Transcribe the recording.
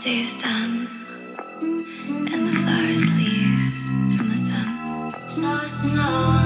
day's done and the flowers leave from the sun. So snow.